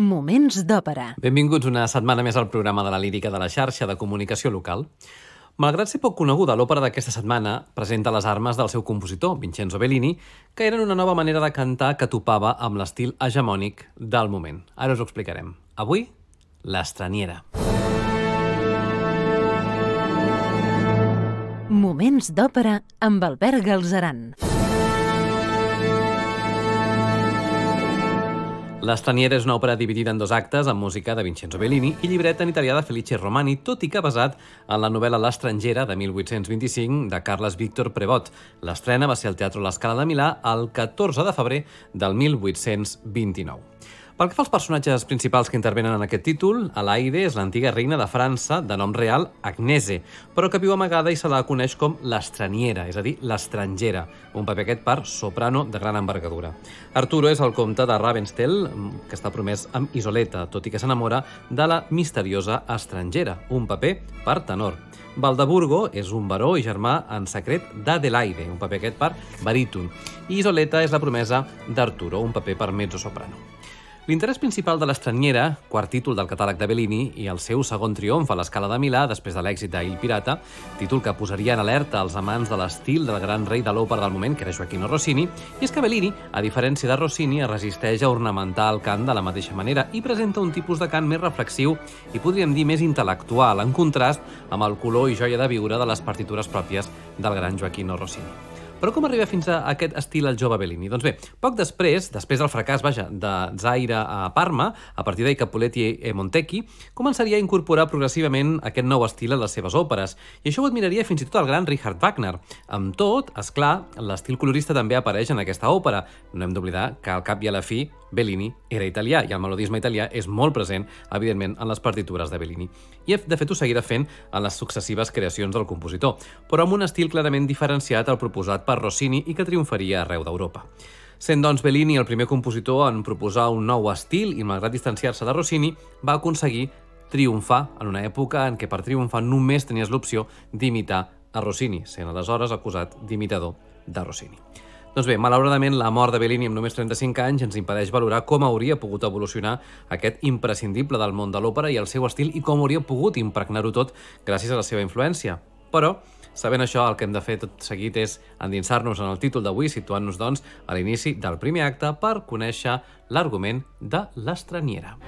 Moments d'òpera. Benvinguts una setmana més al programa de la lírica de la xarxa de comunicació local. Malgrat ser poc coneguda, l'òpera d'aquesta setmana presenta les armes del seu compositor, Vincenzo Bellini, que eren una nova manera de cantar que topava amb l'estil hegemònic del moment. Ara us ho explicarem. Avui, l'estraniera. Moments d'òpera amb Albert Galzeran. L'Estraniera és una òpera dividida en dos actes amb música de Vincenzo Bellini i llibret en italià de Felice Romani, tot i que basat en la novel·la L'estrangera de 1825 de Carles Víctor Prevot. L'estrena va ser al Teatre La Scala de Milà el 14 de febrer del 1829. Pel que fa als personatges principals que intervenen en aquest títol, Alaide és l'antiga reina de França de nom real Agnese, però que viu amagada i se la coneix com l'estraniera, és a dir, l'estrangera, un paper aquest per soprano de gran envergadura. Arturo és el comte de Ravenstel, que està promès amb Isoleta, tot i que s'enamora de la misteriosa estrangera, un paper per tenor. Valdeburgo és un baró i germà en secret d'Adelaide, un paper aquest per baríton. I Isoleta és la promesa d'Arturo, un paper per mezzo-soprano. L'interès principal de l'Estraniera, quart títol del catàleg de Bellini i el seu segon triomf a l'escala de Milà després de l'èxit d'Il Pirata, títol que posaria en alerta els amants de l'estil del gran rei de l'òpera del moment, que era Joaquino Rossini, i és que Bellini, a diferència de Rossini, es resisteix a ornamentar el cant de la mateixa manera i presenta un tipus de cant més reflexiu i podríem dir més intel·lectual, en contrast amb el color i joia de viure de les partitures pròpies del gran Joaquino Rossini. Però com arriba fins a aquest estil el jove Bellini? Doncs bé, poc després, després del fracàs, vaja, de Zaire a Parma, a partir d'ahir Capuletti e Montecchi, començaria a incorporar progressivament aquest nou estil a les seves òperes, i això ho admiraria fins i tot el gran Richard Wagner. Amb tot, és clar, l'estil colorista també apareix en aquesta òpera. No hem d'oblidar que al cap i a la fi Bellini era italià i el melodisme italià és molt present, evidentment, en les partitures de Bellini. I, de fet, ho seguirà fent en les successives creacions del compositor, però amb un estil clarament diferenciat al proposat per Rossini i que triomfaria arreu d'Europa. Sent, doncs, Bellini el primer compositor en proposar un nou estil i, malgrat distanciar-se de Rossini, va aconseguir triomfar en una època en què per triomfar només tenies l'opció d'imitar a Rossini, sent aleshores acusat d'imitador de Rossini. Doncs bé, malauradament, la mort de Bellini amb només 35 anys ens impedeix valorar com hauria pogut evolucionar aquest imprescindible del món de l'òpera i el seu estil i com hauria pogut impregnar-ho tot gràcies a la seva influència. Però, sabent això, el que hem de fer tot seguit és endinsar-nos en el títol d'avui, situant-nos, doncs, a l'inici del primer acte per conèixer l'argument de l'estraniera.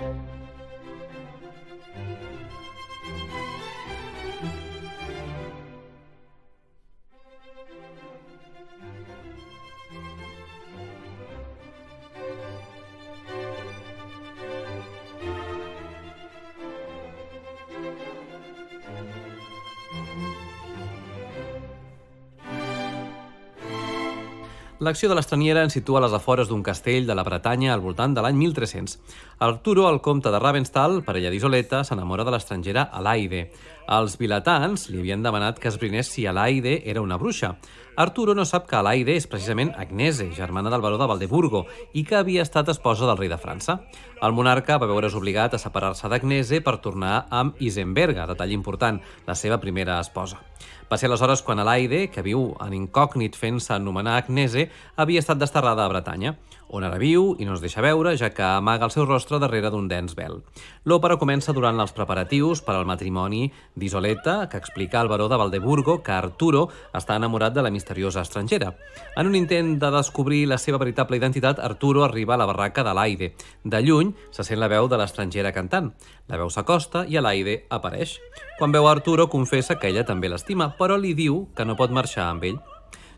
L'acció de l'estraniera ens situa a les afores d'un castell de la Bretanya al voltant de l'any 1300. Arturo, el comte de Ravenstal, parella d'Isoleta, s'enamora de l'estrangera Alaide. Els vilatans li havien demanat que esbrinés si Alaide era una bruixa. Arturo no sap que Alaide és precisament Agnese, germana del baró de Valdeburgo, i que havia estat esposa del rei de França. El monarca va veure's obligat a separar-se d'Agnese per tornar amb Isenberga, detall important, la seva primera esposa. Va ser aleshores quan Alaide, que viu en incògnit fent-se anomenar Agnese, havia estat desterrada a Bretanya, on ara viu i no es deixa veure, ja que amaga el seu rostre darrere d'un dens vel. L'òpera comença durant els preparatius per al matrimoni d'Isoleta, que explica al baró de Valdeburgo que Arturo està enamorat de la misteriosa estrangera. En un intent de descobrir la seva veritable identitat, Arturo arriba a la barraca de l'Aide. De lluny se sent la veu de l'estrangera cantant. La veu s'acosta i l'Aide apareix. Quan veu Arturo, confessa que ella també l'estima, però li diu que no pot marxar amb ell.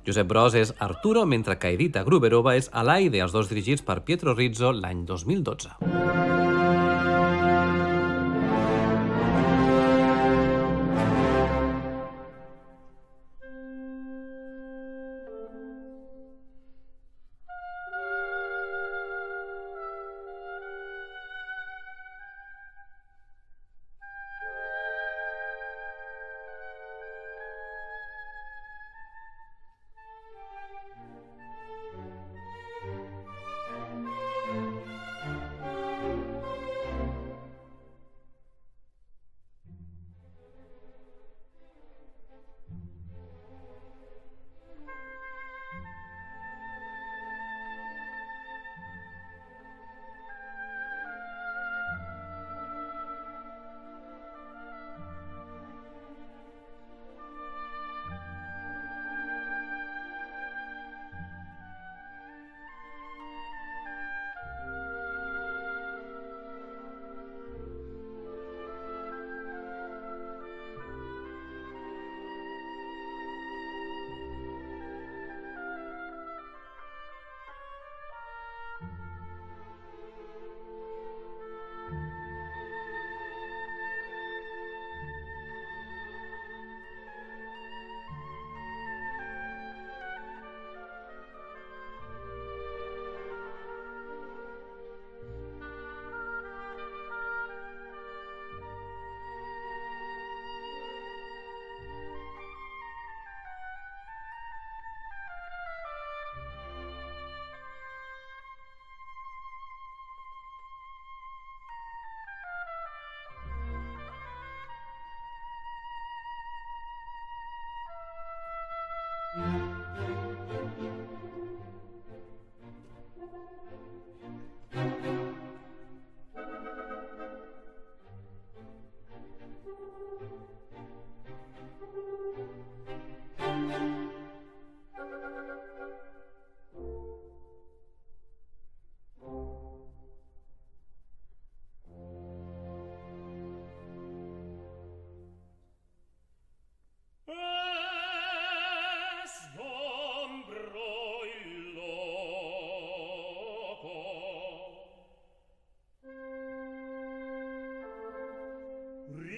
Josep Bros és Arturo, mentre que Edita Gruberova és Alaide, els dos dirigits per Pietro Rizzo l'any 2012.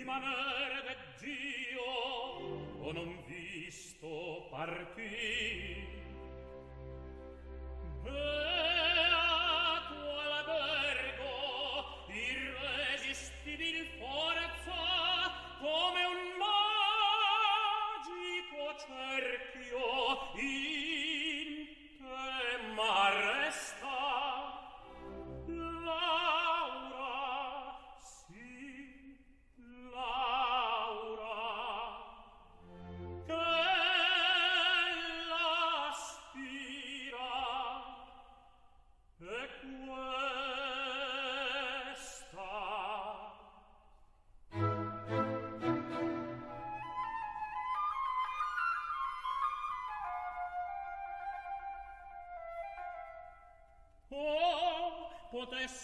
maner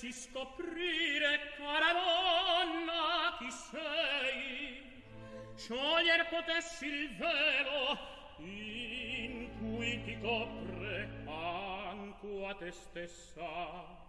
Dovessi scoprire, cara donna, chi sei, scioglier potessi il velo in cui ti copre anco a te stessa.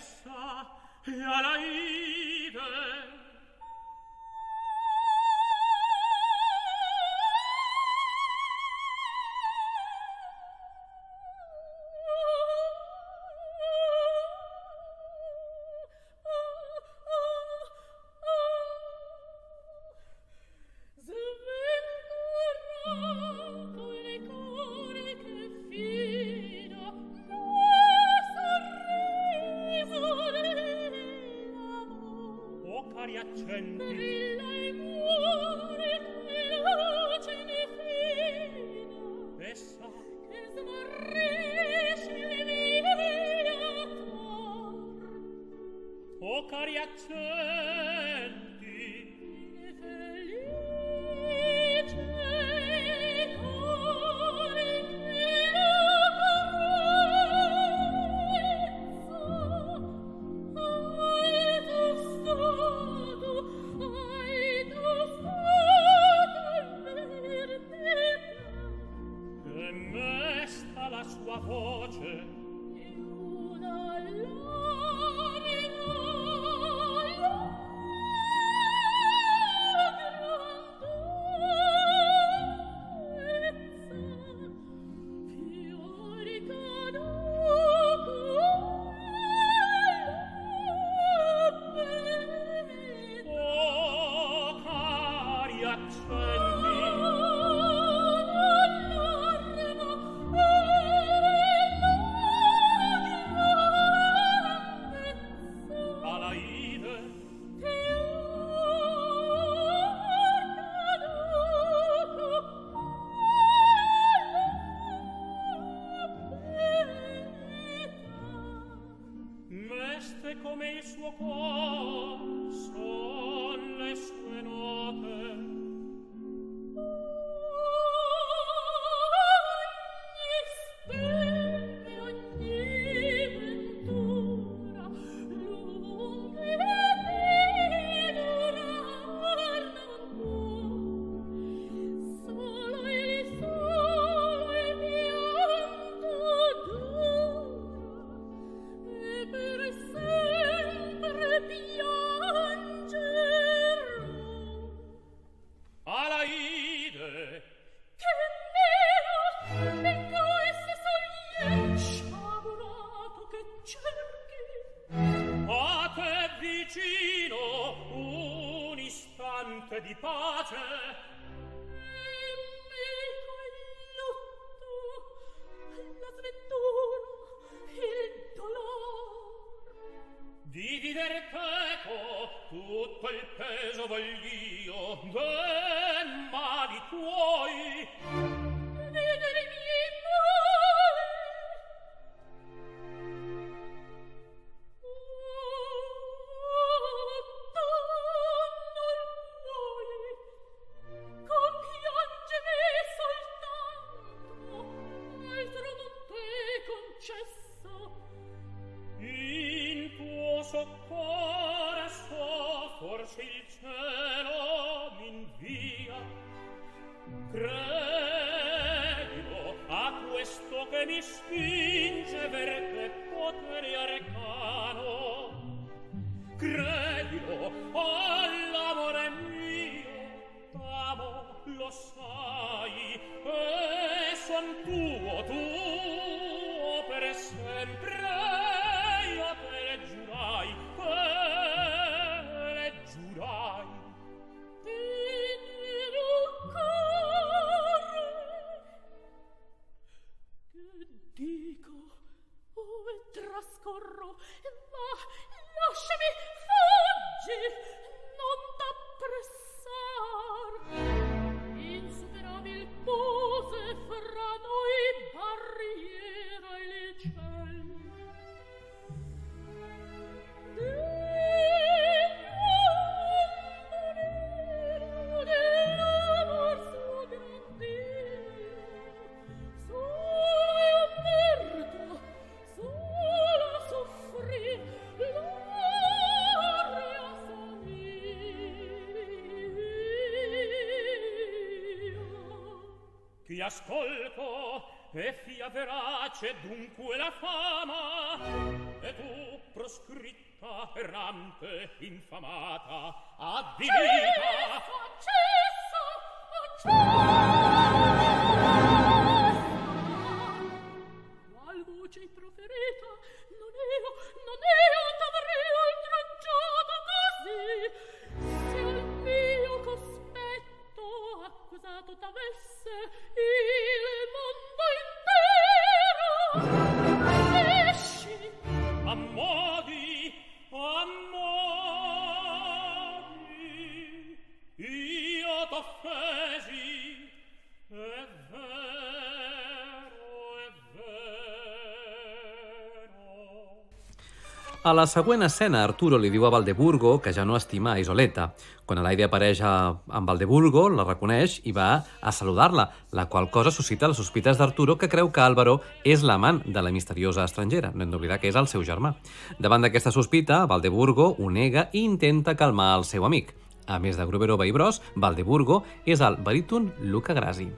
essa e alla fari accenti. Brilla muri e la luce ne fina e sa che smarrisci le vie attor o cari accenti. ascolto e fia verace dunque la fama e tu proscritta errante infamata avvilita eh, A la següent escena, Arturo li diu a Valdeburgo que ja no estima a Isoleta. Quan Alaide apareix a, amb Valdeburgo, la reconeix i va a saludar-la, la qual cosa suscita les sospites d'Arturo, que creu que Álvaro és l'amant de la misteriosa estrangera. No hem d'oblidar que és el seu germà. Davant d'aquesta sospita, Valdeburgo ho nega i intenta calmar el seu amic. A més de Gruberova i Bros, Valdeburgo és el baríton Luca Grasi.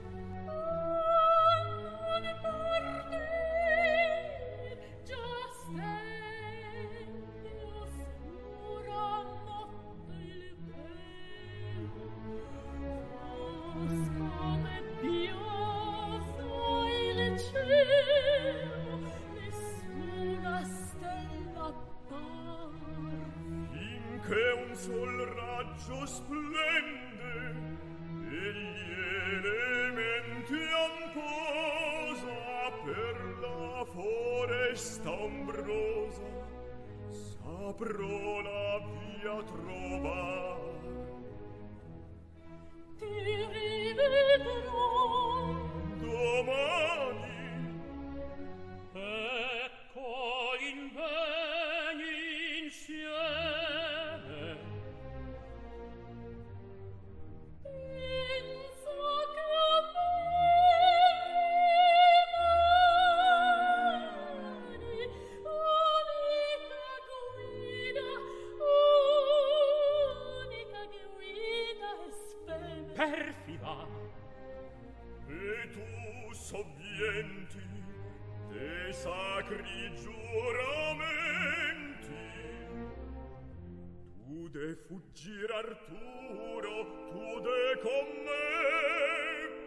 fuggir Arturo, tu de con me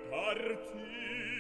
partir.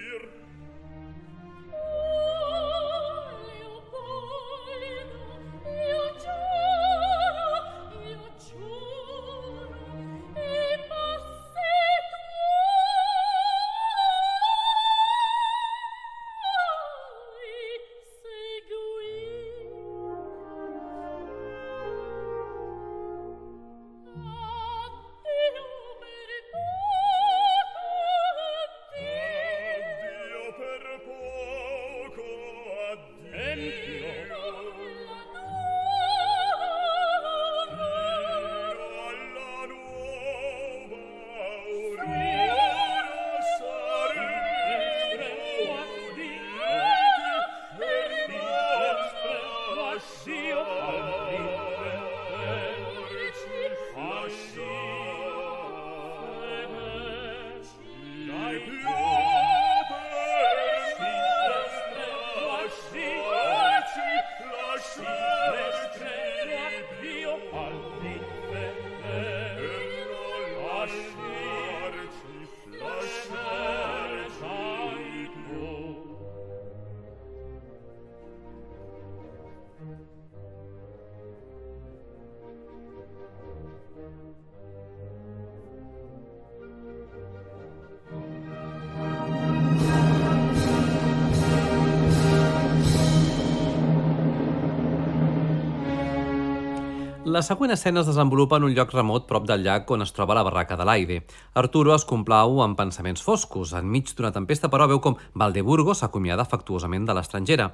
La següent escena es desenvolupa en un lloc remot prop del llac on es troba la barraca de l'Aide. Arturo es complau amb pensaments foscos. Enmig d'una tempesta, però, veu com Valdeburgo s'acomiada afectuosament de l'estrangera.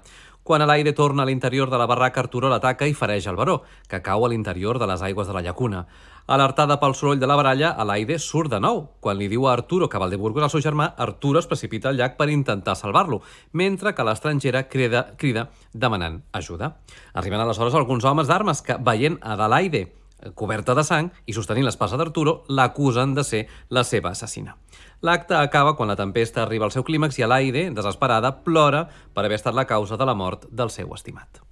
Quan l'Aide torna a l'interior de la barraca, Arturo l'ataca i fereix el baró, que cau a l'interior de les aigües de la llacuna. Alertada pel soroll de la baralla, Alaide surt de nou. Quan li diu a Arturo que Valdeburgo és el seu germà, Arturo es precipita al llac per intentar salvar-lo, mentre que l'estrangera crida, crida demanant ajuda. Arriben aleshores alguns homes d'armes que, veient Adelaide coberta de sang i sostenint l'espasa d'Arturo, l'acusen de ser la seva assassina. L'acte acaba quan la tempesta arriba al seu clímax i Alaide, desesperada, plora per haver estat la causa de la mort del seu estimat.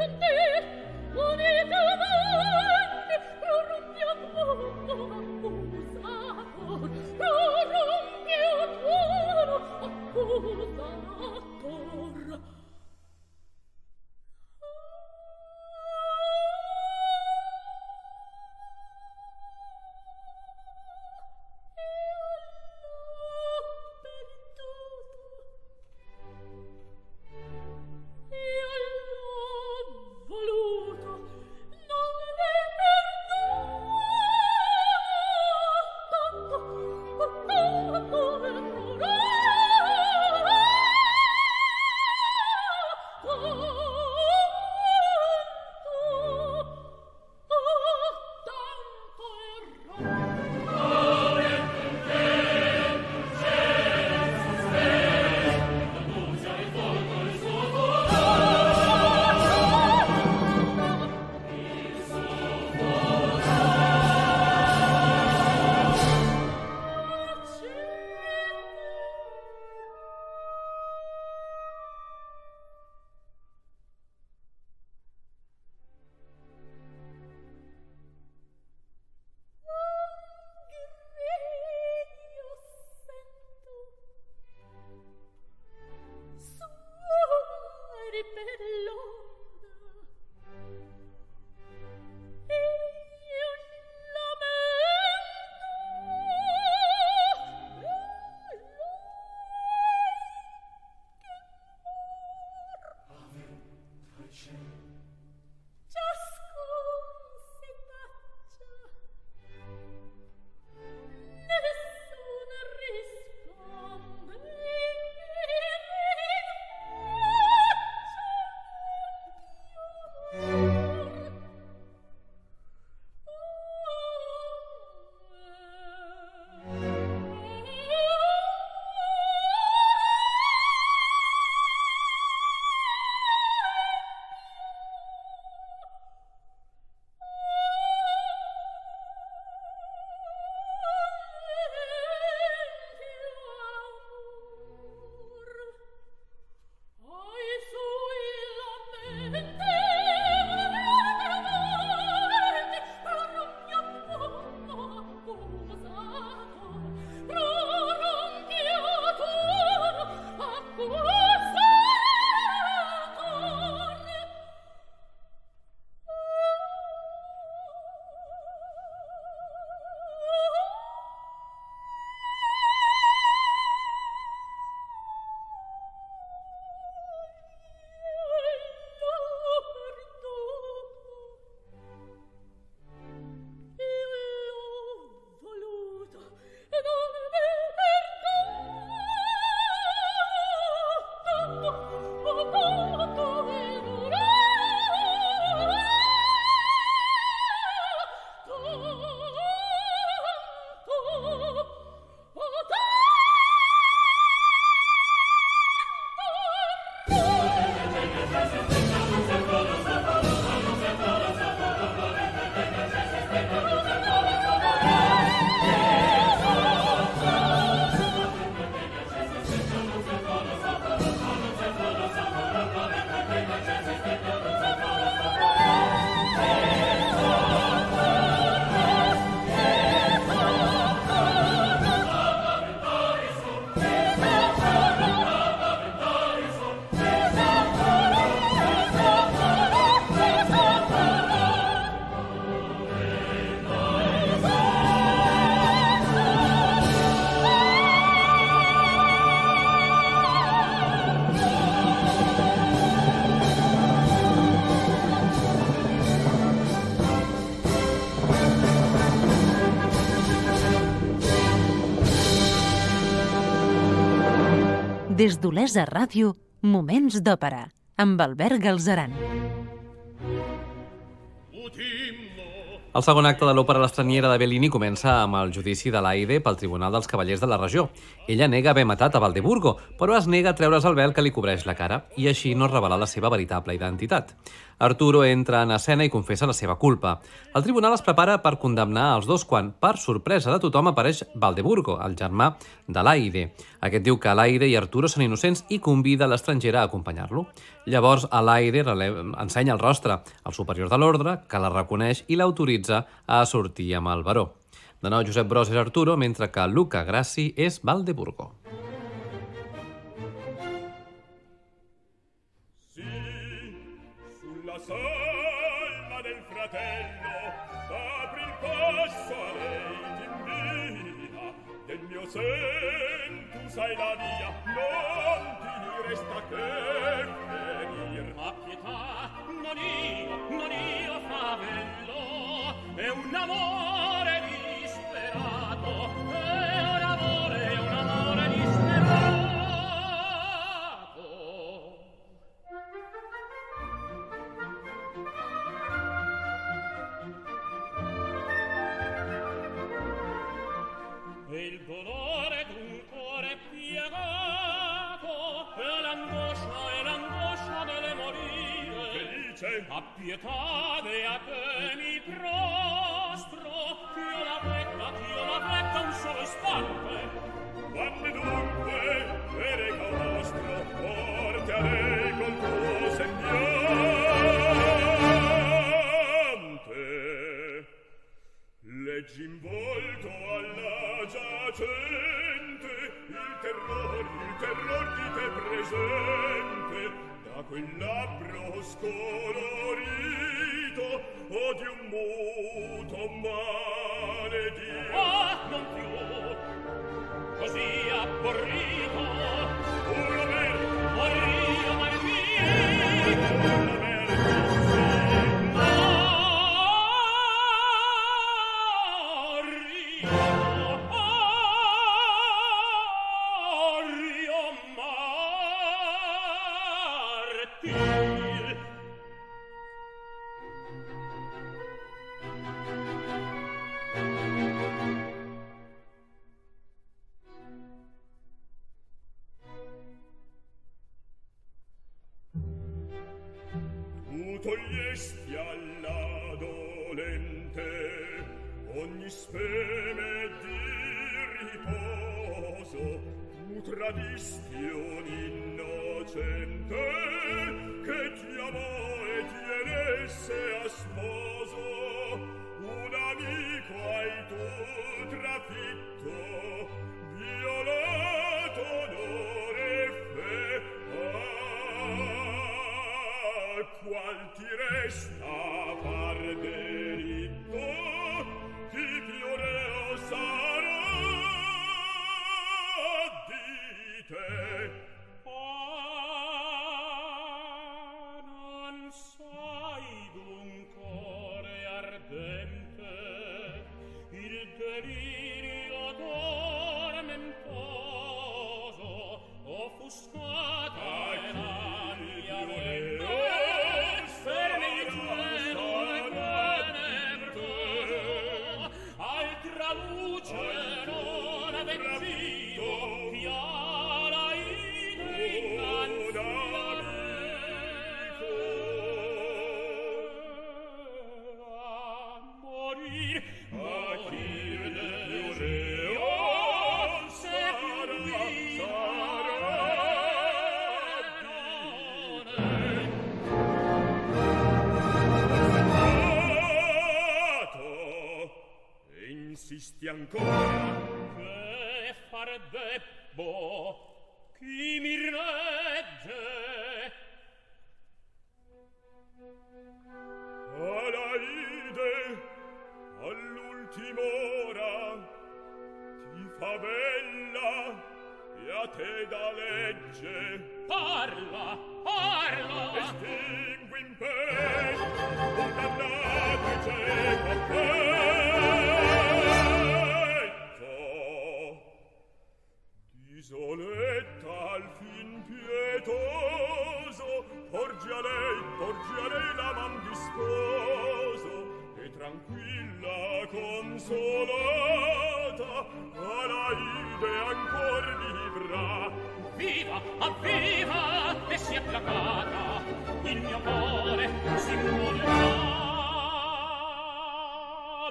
and Just a little bit. Des d'Olesa Ràdio, Moments d'Òpera, amb Albert Galzeran. El segon acte de l'òpera L'estranyera de Bellini comença amb el judici de l'Aide pel Tribunal dels Cavallers de la Regió. Ella nega haver matat a Valdeburgo, però es nega a treure's el vel que li cobreix la cara i així no revela la seva veritable identitat. Arturo entra en escena i confessa la seva culpa. El tribunal es prepara per condemnar els dos quan, per sorpresa de tothom, apareix Valdeburgo, el germà de l'Aide. Aquest diu que l'Aide i Arturo són innocents i convida l'estrangera a acompanyar-lo. Llavors, l'Aide ensenya el rostre al superior de l'ordre, que la reconeix i l'autoritza a sortir amb el baró. De nou, Josep Bros és Arturo, mentre que Luca Grassi és Valdeburgo. salma del fratello apri il passo a lei divina del mio sen tu sai la via non ti resta che ferir. Ma pietà non io non io favello è un amore ancora che far debbo chi mi regge? Alaide all'ultim'ora ti fa bella e a te da legge. Parla parla! Estingui in pe un dannato cieco che avviva e sia placata, il mio cuore si muoverà.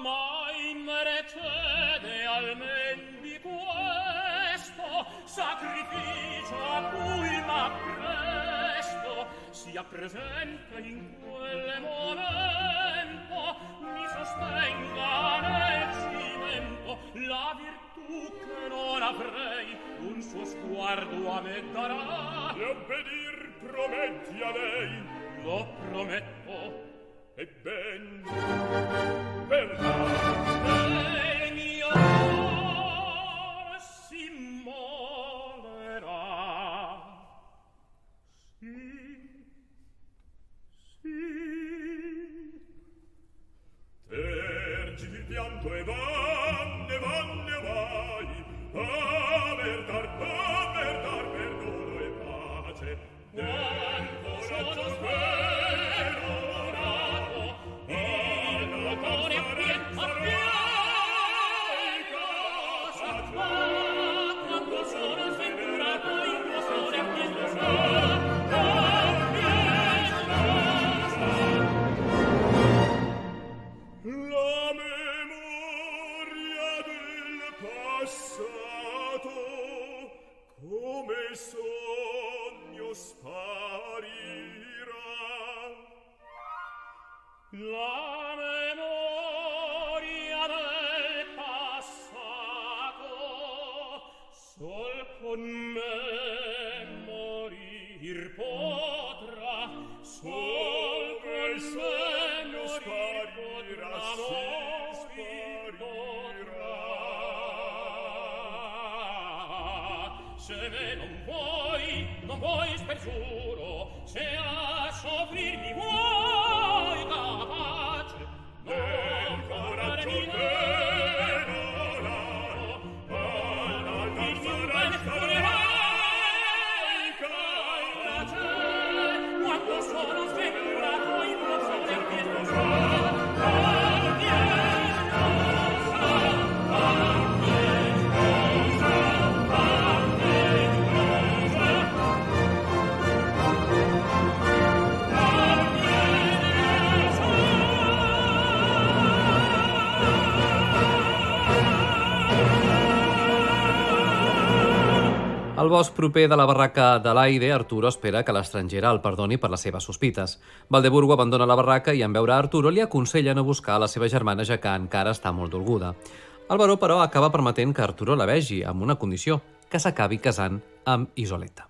Ma in mercede almen di questo sacrificio a cui m'appresto sia presente in quel momento mi sostenga nel cimento la virtù tu che non avrei un suo sguardo a me darà. E obbedir prometti a lei. Lo prometto. E ben verrà bosc proper de la barraca de l'Aide, Arturo espera que l'estrangera el perdoni per les seves sospites. Valdeburgo abandona la barraca i en veure Arturo li aconsella no buscar la seva germana ja que encara està molt dolguda. El baró, però, acaba permetent que Arturo la vegi amb una condició, que s'acabi casant amb Isoleta.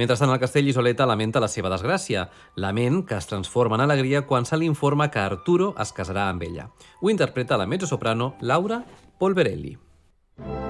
Mentrestant, al castell, Isoleta lamenta la seva desgràcia, lament que es transforma en alegria quan se li informa que Arturo es casarà amb ella. Ho interpreta la mezzosoprano Laura Polverelli. Perché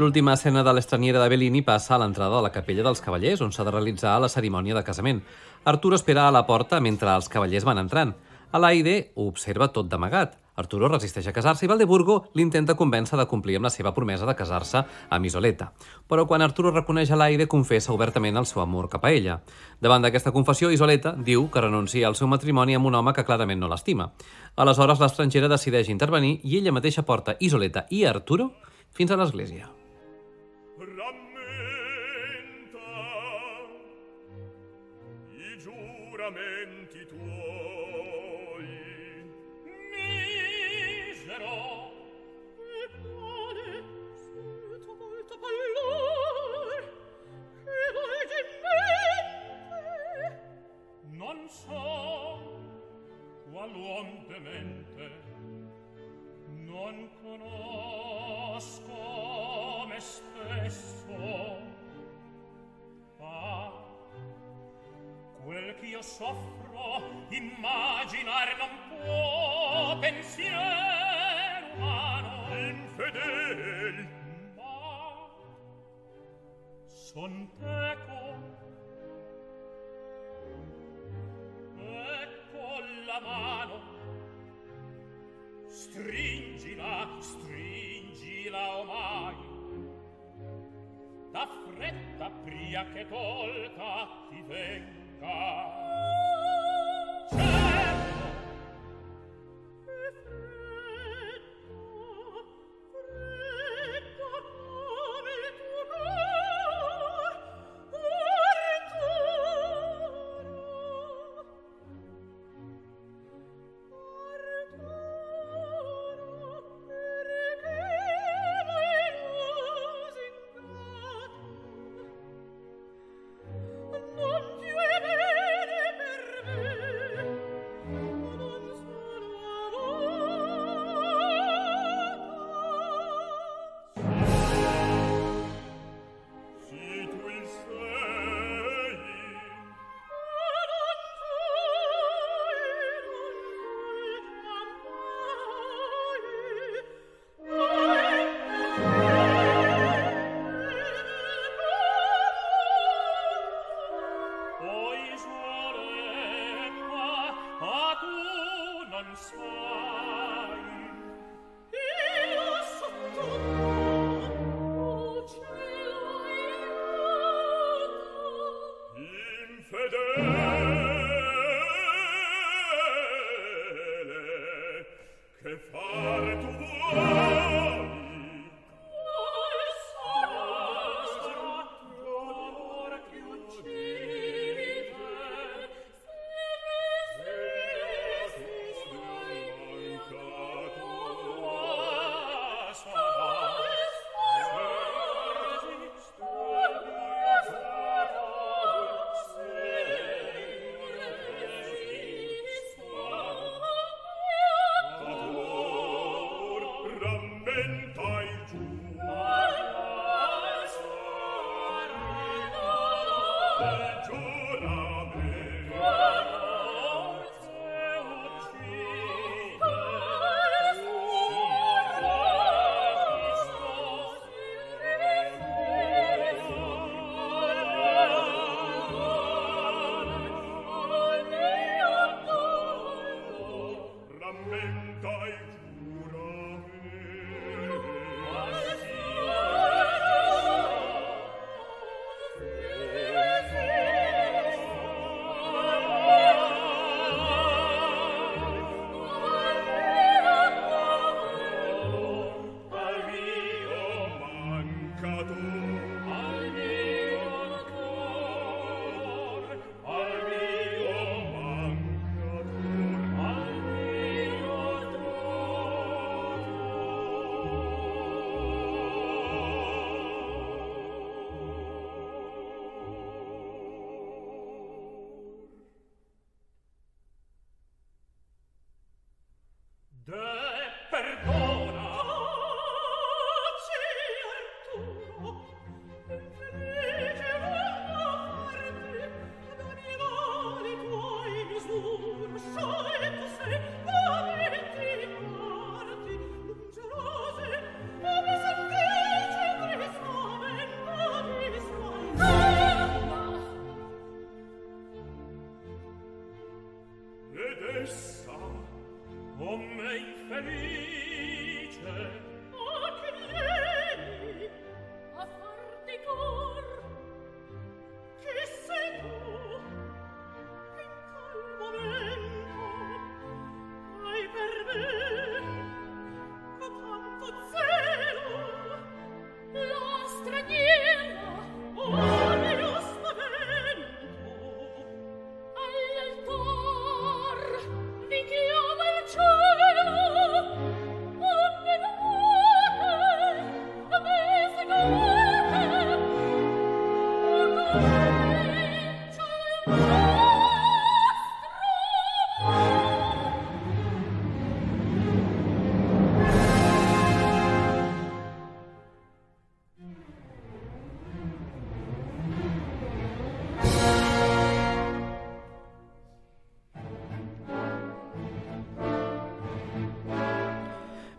L'última escena de l'estranyera de Bellini passa a l'entrada de la capella dels cavallers, on s'ha de realitzar la cerimònia de casament. Arturo espera a la porta mentre els cavallers van entrant. Alaide ho observa tot d'amagat. Arturo resisteix a casar-se i Valdeburgo l'intenta convèncer de complir amb la seva promesa de casar-se amb Isoleta. Però quan Arturo reconeix Alaide, confessa obertament el seu amor cap a ella. Davant d'aquesta confessió, Isoleta diu que renuncia al seu matrimoni amb un home que clarament no l'estima. Aleshores, l'estrangera decideix intervenir i ella mateixa porta Isoleta i Arturo fins a l'església. all'uom demente non conosco me stesso. Ah quel ch'io soffro immaginar non può. Pensiero umano infedel. Ma son teco la mano. Stringila, stringila omai. Da fretta pria che tolta ti venga.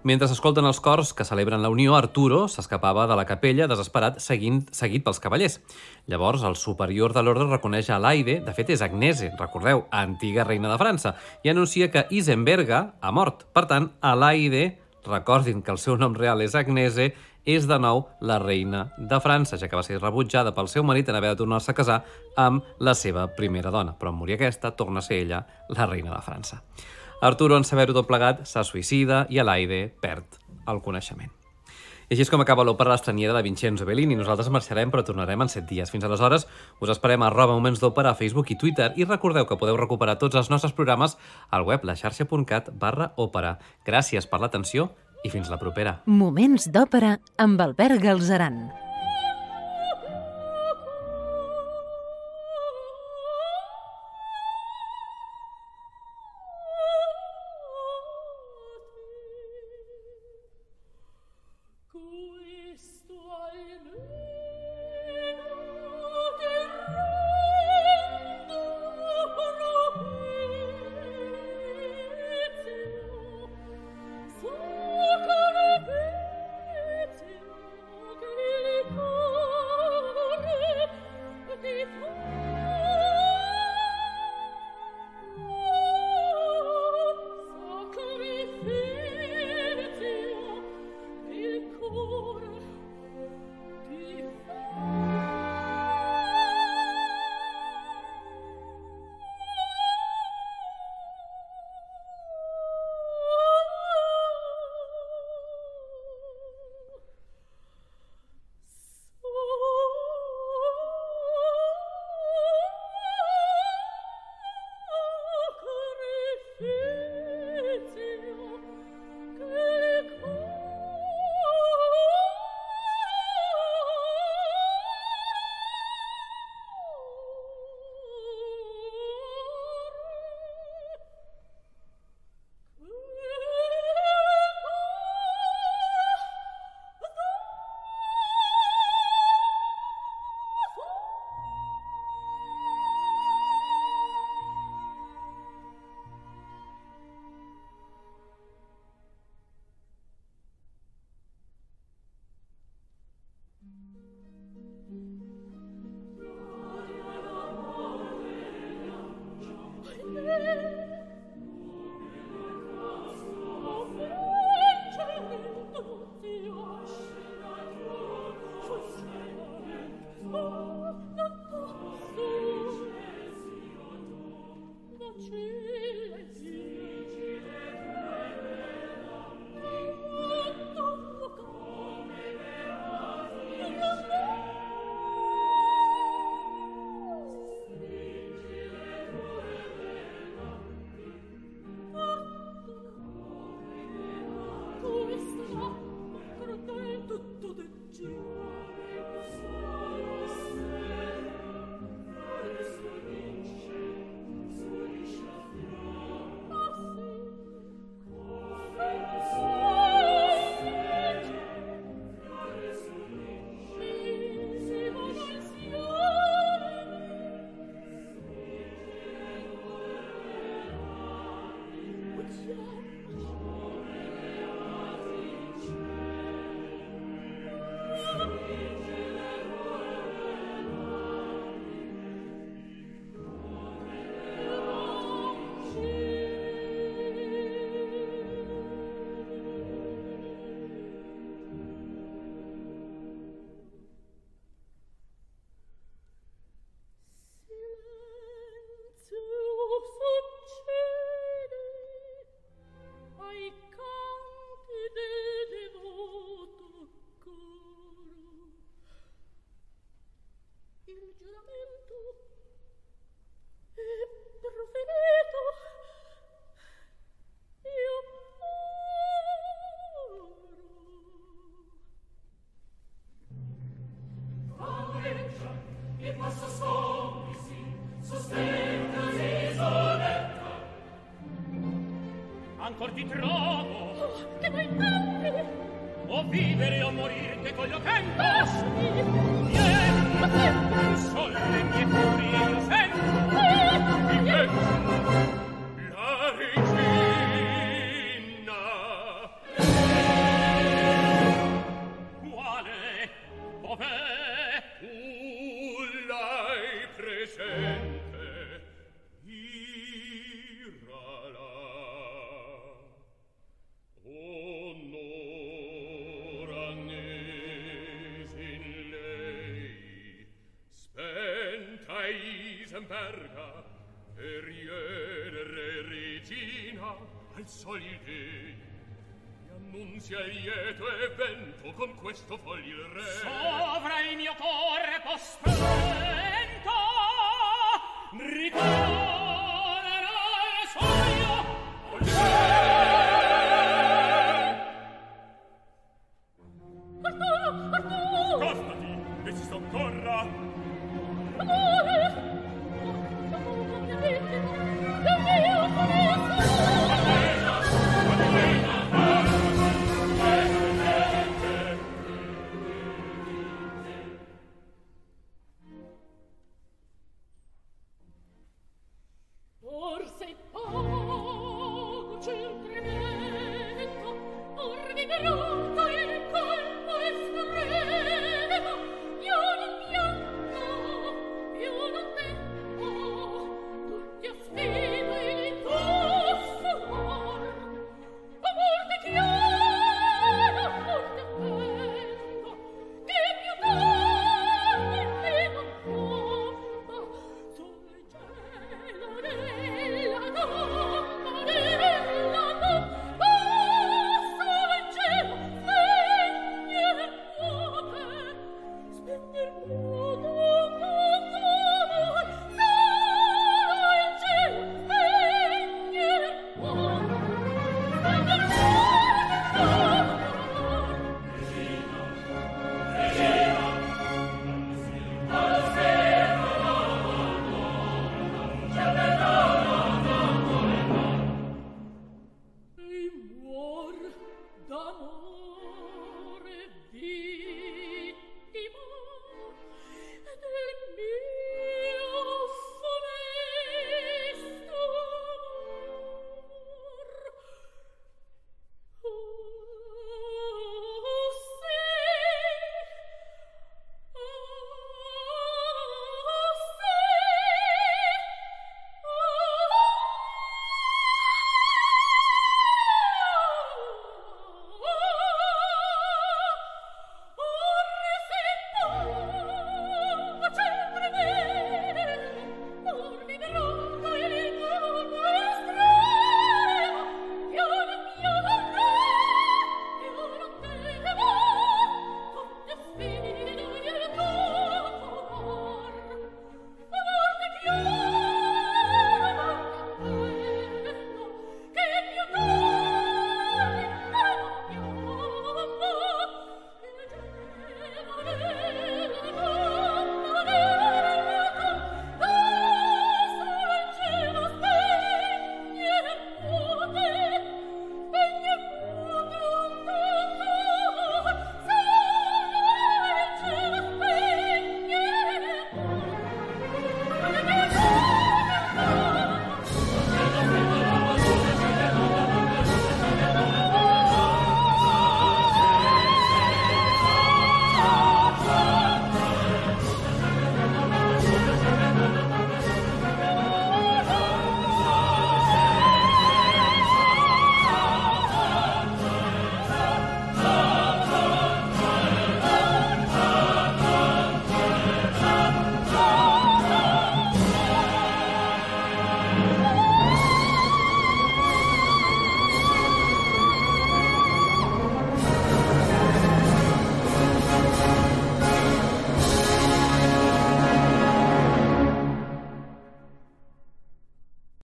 Mentre s'escolten els cors que celebren la unió, Arturo s'escapava de la capella desesperat seguint, seguit pels cavallers. Llavors, el superior de l'ordre reconeix a Laide, de fet és Agnese, recordeu, antiga reina de França, i anuncia que Isenberga ha mort. Per tant, Alaide, recordin que el seu nom real és Agnese, és de nou la reina de França, ja que va ser rebutjada pel seu marit en haver de tornar-se a casar amb la seva primera dona. Però en morir aquesta, torna a ser ella la reina de França. Arturo, en saber-ho tot plegat, se suïcida i Alaide perd el coneixement. I així és com acaba l'òpera l'estranyera de Vincenzo Bellini. Nosaltres marxarem, però tornarem en set dies. Fins aleshores, us esperem a arroba moments d'òpera a Facebook i Twitter i recordeu que podeu recuperar tots els nostres programes al web laxarxa.cat barra òpera. Gràcies per l'atenció i fins la propera. Moments d'òpera amb Albert Galzeran.